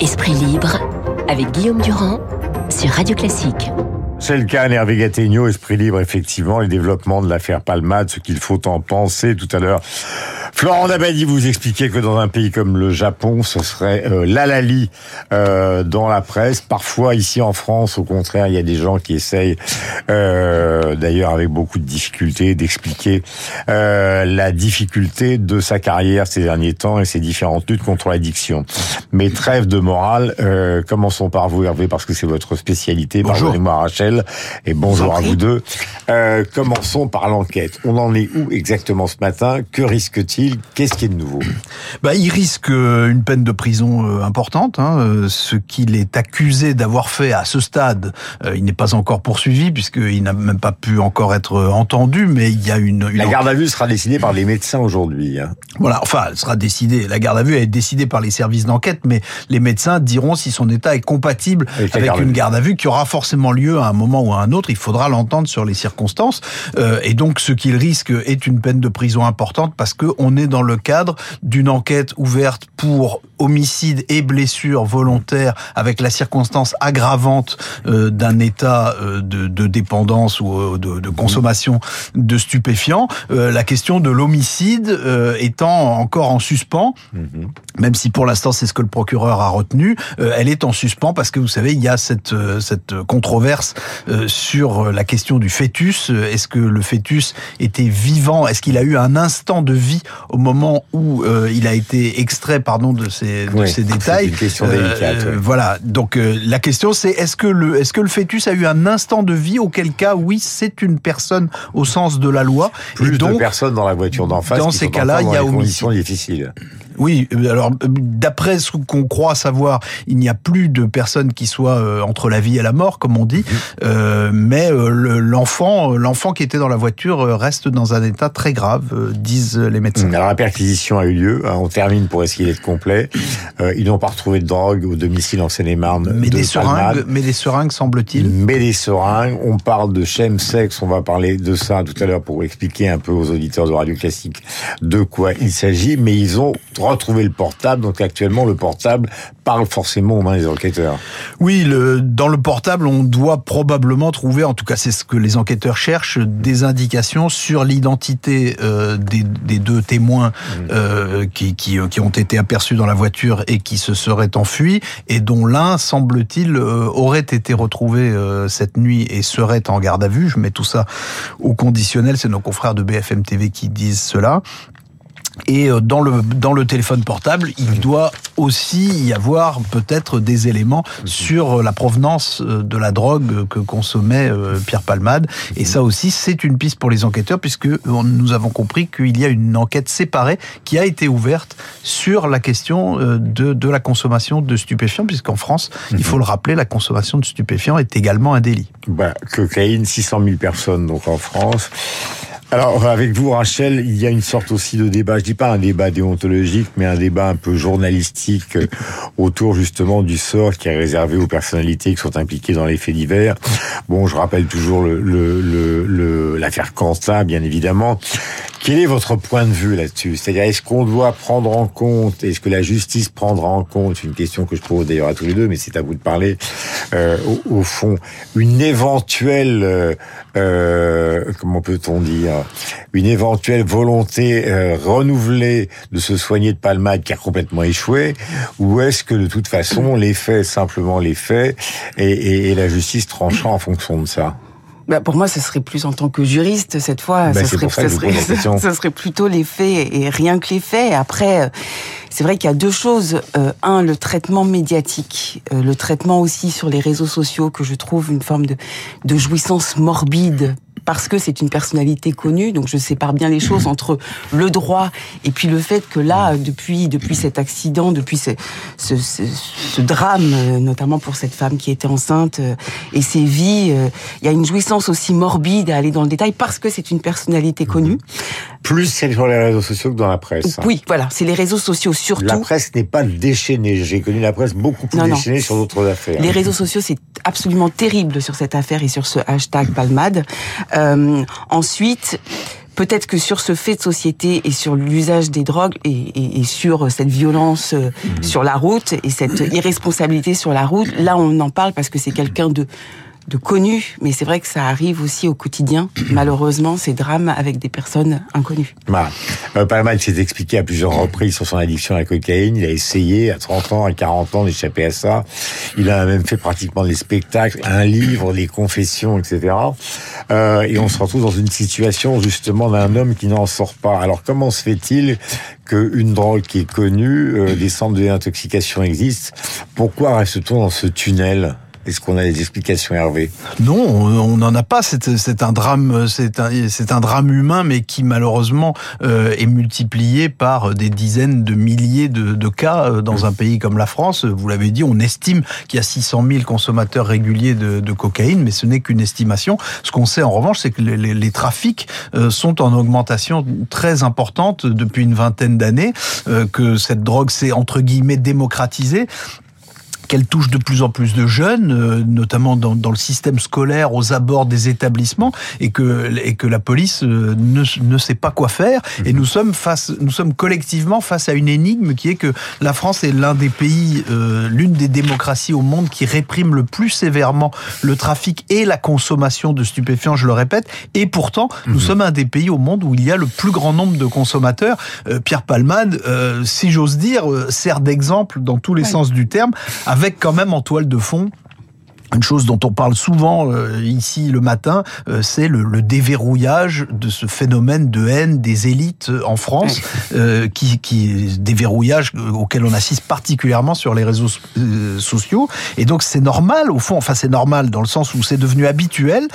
Esprit libre avec Guillaume Durand sur Radio Classique. C'est le cas, Hervé Gattegno, Esprit Libre, effectivement, les développements de l'affaire Palmade, ce qu'il faut en penser tout à l'heure. Florent Dabadi vous expliquait que dans un pays comme le Japon, ce serait euh, l'alali euh, dans la presse. Parfois, ici en France, au contraire, il y a des gens qui essayent, euh, d'ailleurs avec beaucoup de difficultés, d'expliquer euh, la difficulté de sa carrière ces derniers temps et ses différentes luttes contre l'addiction. Mais trêve de morale, euh, commençons par vous, Hervé, parce que c'est votre spécialité. Pardonnez-moi, Rachel, et bonjour à vous deux. Euh, commençons par l'enquête. On en est où exactement ce matin? Que risque-t-il? Qu'est-ce qui est de nouveau bah, Il risque euh, une peine de prison euh, importante. Hein. Euh, ce qu'il est accusé d'avoir fait à ce stade, il n'est pas encore poursuivi puisqu'il n'a même pas pu encore être entendu, mais il y a une... une la garde à vue sera décidée par les médecins aujourd'hui. Hein. Voilà, enfin, elle sera décidée. La garde à vue est décidée par les services d'enquête, mais les médecins diront si son état est compatible avec, avec une garde à vue qui aura forcément lieu à un moment ou à un autre. Il faudra l'entendre sur les circonstances. Euh, et donc, ce qu'il risque est une peine de prison importante parce que dans le cadre d'une enquête ouverte pour homicide et blessure volontaire avec la circonstance aggravante euh, d'un état euh, de, de, dépendance ou euh, de, de, consommation de stupéfiants. La question de l'homicide étant encore en suspens, mm -hmm. même si pour l'instant c'est ce que le procureur a retenu, elle est en suspens parce que vous savez il y a cette, cette controverse sur la question du fœtus. Est-ce que le fœtus était vivant? Est-ce qu'il a eu un instant de vie au moment où il a été extrait pardon de ces de oui, ces détails. Une question délicate. Euh, voilà. Donc euh, la question c'est est-ce que le est-ce que le fœtus a eu un instant de vie? Auquel cas oui c'est une personne au sens de la loi. Plus Et donc, de personnes dans la voiture d'en face. Dans ces cas-là, il y a conditions difficiles. Oui, alors d'après ce qu'on croit savoir, il n'y a plus de personnes qui soient euh, entre la vie et la mort, comme on dit, mmh. euh, mais euh, l'enfant, l'enfant qui était dans la voiture reste dans un état très grave, euh, disent les médecins. Alors la perquisition a eu lieu. Hein, on termine pour essayer d'être complet. Euh, ils n'ont pas retrouvé de drogue au domicile en Seine-et-Marne. Mais de des seringues, mais des seringues semble-t-il. Mais des seringues. On parle de chemsex. On va parler de ça tout à l'heure pour expliquer un peu aux auditeurs de Radio Classique de quoi il s'agit. Mais ils ont retrouver le portable. Donc actuellement, le portable parle forcément aux mains des enquêteurs. Oui, le, dans le portable, on doit probablement trouver, en tout cas c'est ce que les enquêteurs cherchent, des indications sur l'identité euh, des, des, deux témoins mmh. euh, qui, qui, qui, ont été aperçus dans la voiture et qui se seraient enfuis, et dont l'un, semble-t-il, euh, aurait été retrouvé euh, cette nuit et serait en garde à vue. Je mets tout ça au conditionnel, c'est nos confrères de BFM TV qui disent cela. Et euh, dans le, dans le téléphone portable, il doit aussi y avoir peut-être des éléments sur la provenance euh, de la drogue que consommait euh, Pierre Palmade. Et ça aussi, c'est une piste pour les enquêteurs, puisque nous avons compris qu'il y a une enquête séparée qui a été ouverte sur la question de, de la consommation de stupéfiants, puisqu'en France, il faut le rappeler, la consommation de stupéfiants est également un délit. Bah, cocaïne, 600 000 personnes donc en France. Alors, avec vous, Rachel, il y a une sorte aussi de débat, je dis pas un débat déontologique, mais un débat un peu journalistique autour justement du sort qui est réservé aux personnalités qui sont impliquées dans les faits divers. Bon, je rappelle toujours le, le, le, l'affaire Quentin, bien évidemment. Quel est votre point de vue là-dessus? C'est-à-dire, est-ce qu'on doit prendre en compte, est-ce que la justice prendra en compte, c'est une question que je pose d'ailleurs à tous les deux, mais c'est à vous de parler, euh, au, au, fond, une éventuelle, euh, euh, comment peut-on dire, une éventuelle volonté euh, renouvelée de se soigner de palmade qui a complètement échoué, ou est-ce que de toute façon, les faits, simplement les faits, et, et, et la justice tranchera en fonction de ça? Bah pour moi, ce serait plus en tant que juriste cette fois. Bah ce, serait, ça serait, plutôt les faits et rien que les faits. Après, c'est vrai qu'il y a deux choses. Euh, un, le traitement médiatique, euh, le traitement aussi sur les réseaux sociaux que je trouve une forme de, de jouissance morbide parce que c'est une personnalité connue, donc je sépare bien les choses entre le droit et puis le fait que là, depuis depuis cet accident, depuis ce, ce, ce, ce drame, notamment pour cette femme qui était enceinte et ses vies, il y a une jouissance aussi morbide à aller dans le détail parce que c'est une personnalité connue. Plus c'est sur les réseaux sociaux que dans la presse. Oui, voilà, c'est les réseaux sociaux surtout. La presse n'est pas déchaînée. J'ai connu la presse beaucoup plus non, déchaînée non. sur d'autres affaires. Les réseaux sociaux, c'est absolument terrible sur cette affaire et sur ce hashtag Palmade. Euh, ensuite, peut-être que sur ce fait de société et sur l'usage des drogues et, sur cette violence mmh. sur la route et cette irresponsabilité sur la route, là on en parle parce que c'est quelqu'un de de connu, mais c'est vrai que ça arrive aussi au quotidien, malheureusement, ces drames avec des personnes inconnues. Bah, euh, Palma s'est expliqué à plusieurs reprises sur son addiction à la cocaïne. Il a essayé à 30 ans, à 40 ans d'échapper à ça. Il a même fait pratiquement des spectacles, un livre, des confessions, etc. Euh, et on se retrouve dans une situation justement d'un homme qui n'en sort pas. Alors comment se fait-il qu'une drogue qui est connue, euh, des centres de désintoxication existent? Pourquoi reste-t-on dans ce tunnel? Est-ce qu'on a des explications, Hervé? Non, on n'en a pas. C'est un drame, c'est un, un, drame humain, mais qui malheureusement euh, est multiplié par des dizaines de milliers de, de cas euh, dans un pays comme la France. Vous l'avez dit, on estime qu'il y a 600 000 consommateurs réguliers de, de cocaïne, mais ce n'est qu'une estimation. Ce qu'on sait en revanche, c'est que les, les, les, trafics euh, sont en augmentation très importante depuis une vingtaine d'années, que cette drogue s'est entre guillemets démocratisée qu'elle touche de plus en plus de jeunes, euh, notamment dans, dans, le système scolaire, aux abords des établissements, et que, et que la police euh, ne, ne sait pas quoi faire. Et nous sommes face, nous sommes collectivement face à une énigme qui est que la France est l'un des pays, euh, l'une des démocraties au monde qui réprime le plus sévèrement le trafic et la consommation de stupéfiants, je le répète. Et pourtant, nous mhm. sommes un des pays au monde où il y a le plus grand nombre de consommateurs. Pierre Palmade, si j'ose dire, sert d'exemple dans tous les sens du terme, avec quand même en toile de fond une chose dont on parle souvent euh, ici le matin, euh, c'est le, le, déverrouillage de ce phénomène de haine des élites euh, en France, euh, qui, qui déverrouillage auquel on assiste particulièrement sur les réseaux sociaux. Et donc c'est normal, au fond, enfin c'est normal dans le sens où c'est devenu habituel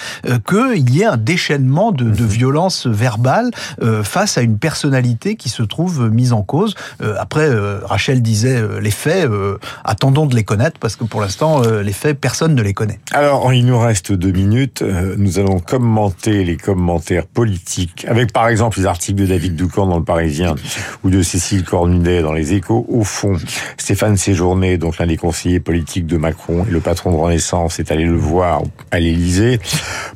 qu'il y ait un déchaînement de, de violence verbale face à une personnalité qui se trouve mise en cause. après, Rachel disait les faits, attendons de les connaître parce que pour l'instant, les faits, personne ne les. Alors, il nous reste deux minutes. Euh, nous allons commenter les commentaires politiques avec, par exemple, les articles de David Doucan dans Le Parisien ou de Cécile Cornudet dans Les Échos. Au fond, Stéphane Séjourné, donc l'un des conseillers politiques de Macron et le patron de Renaissance, est allé le voir à l'Élysée.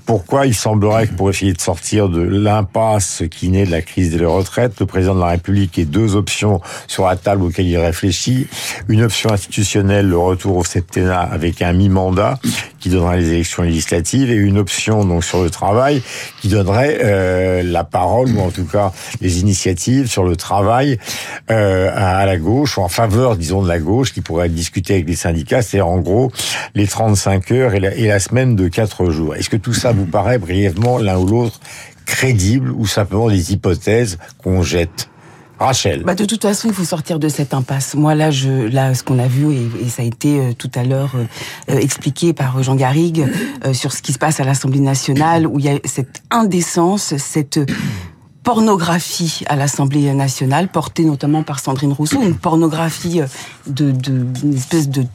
Pourquoi il semblerait que pour essayer de sortir de l'impasse qui naît de la crise des retraites, le président de la République ait deux options sur la table auxquelles il réfléchit. Une option institutionnelle, le retour au septennat avec un mi-mandat, qui donnerait les élections législatives et une option donc sur le travail qui donnerait euh, la parole ou en tout cas les initiatives sur le travail euh, à la gauche ou en faveur disons de la gauche qui pourrait discuter avec les syndicats c'est en gros les 35 heures et la, et la semaine de 4 jours. Est-ce que tout ça vous paraît brièvement l'un ou l'autre crédible ou simplement des hypothèses qu'on jette? Rachel. Bah de toute façon, il faut sortir de cette impasse. Moi, là, je, là, ce qu'on a vu et, ça a été euh, tout à l'heure euh, euh, expliqué par Jean Garrigue sur ce qui se passe à l'Assemblée nationale, où il y a cette indécence, cette pornographie à l'Assemblée nationale, portée notamment par Sandrine Rousseau, une pornographie de, de une espèce de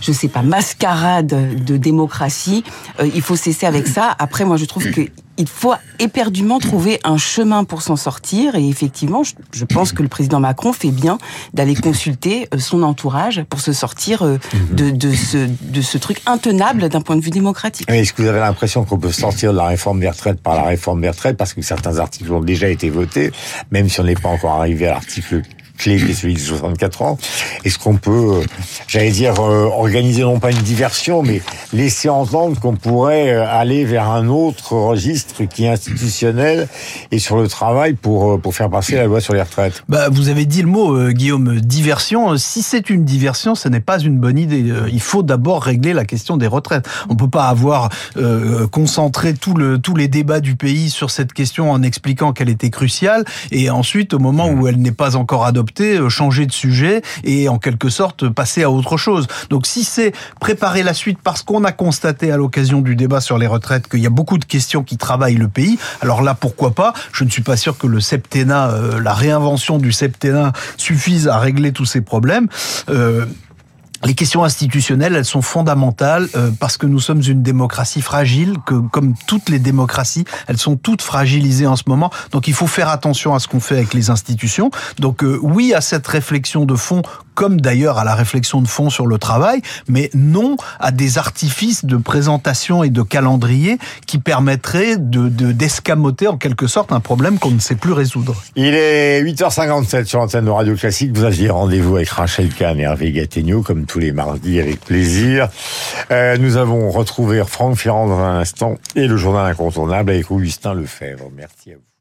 je sais pas, mascarade de démocratie. il faut cesser avec ça. Après, moi, je trouve que il faut éperdument trouver un chemin pour s'en sortir. Et effectivement, je, pense que le président Macron fait bien d'aller consulter euh, son entourage pour se sortir euh, de, de, ce, de ce truc intenable d'un point de vue démocratique. Est-ce que vous avez l'impression qu'on peut sortir de la réforme des retraites par la réforme des retraites? Parce que certains articles ont déjà été votés, même si on n'est pas encore arrivé à l'article clé qui est celui de 64 ans. Est-ce qu'on peut, euh, j'allais dire, euh, organiser non pas une diversion, mais laisser entendre qu'on pourrait euh, aller vers un autre registre qui est institutionnel et sur le travail pour, pour faire passer la loi sur les retraites? Bah, Vous avez dit le mot, Guillaume, diversion. Si c'est une diversion, ce n'est pas une bonne idée. Il faut d'abord régler la question des retraites. On ne peut pas avoir concentré tout le, tous les débats du pays sur cette question en expliquant qu'elle était cruciale et ensuite, au moment où elle n'est pas encore adoptée, euh, changer de sujet et en quelque sorte passer à autre chose. Donc si c'est préparer la suite parce qu'on a constaté à l'occasion du débat sur les retraites qu'il y a beaucoup de questions qui travaillent le pays, alors là pourquoi pas? Je ne suis pas sûr que le septennat, euh, la réinvention du septennat suffise à régler tous ces problèmes. Euh, les questions institutionnelles, elles sont fondamentales euh, parce que nous sommes une démocratie fragile, que comme toutes les démocraties, elles sont toutes fragilisées en ce moment. Donc il faut faire attention à ce qu'on fait avec les institutions. Donc euh, oui à cette réflexion de fond comme d'ailleurs à la réflexion de fond sur le travail, mais non à des artifices de présentation et de calendrier qui permettraient de d'escamoter en quelque sorte un problème qu'on ne sait plus résoudre. Il est 8h57 sur l'antenne de Radio Classique. Vous aviez rendez-vous avec Rachel Kahn et Hervé Gattegno, comme tous les mardis, avec plaisir. Euh, nous avons retrouvé Franck Ferrand dans un instant et le journal incontournable avec Augustin Lefebvre. Merci à vous.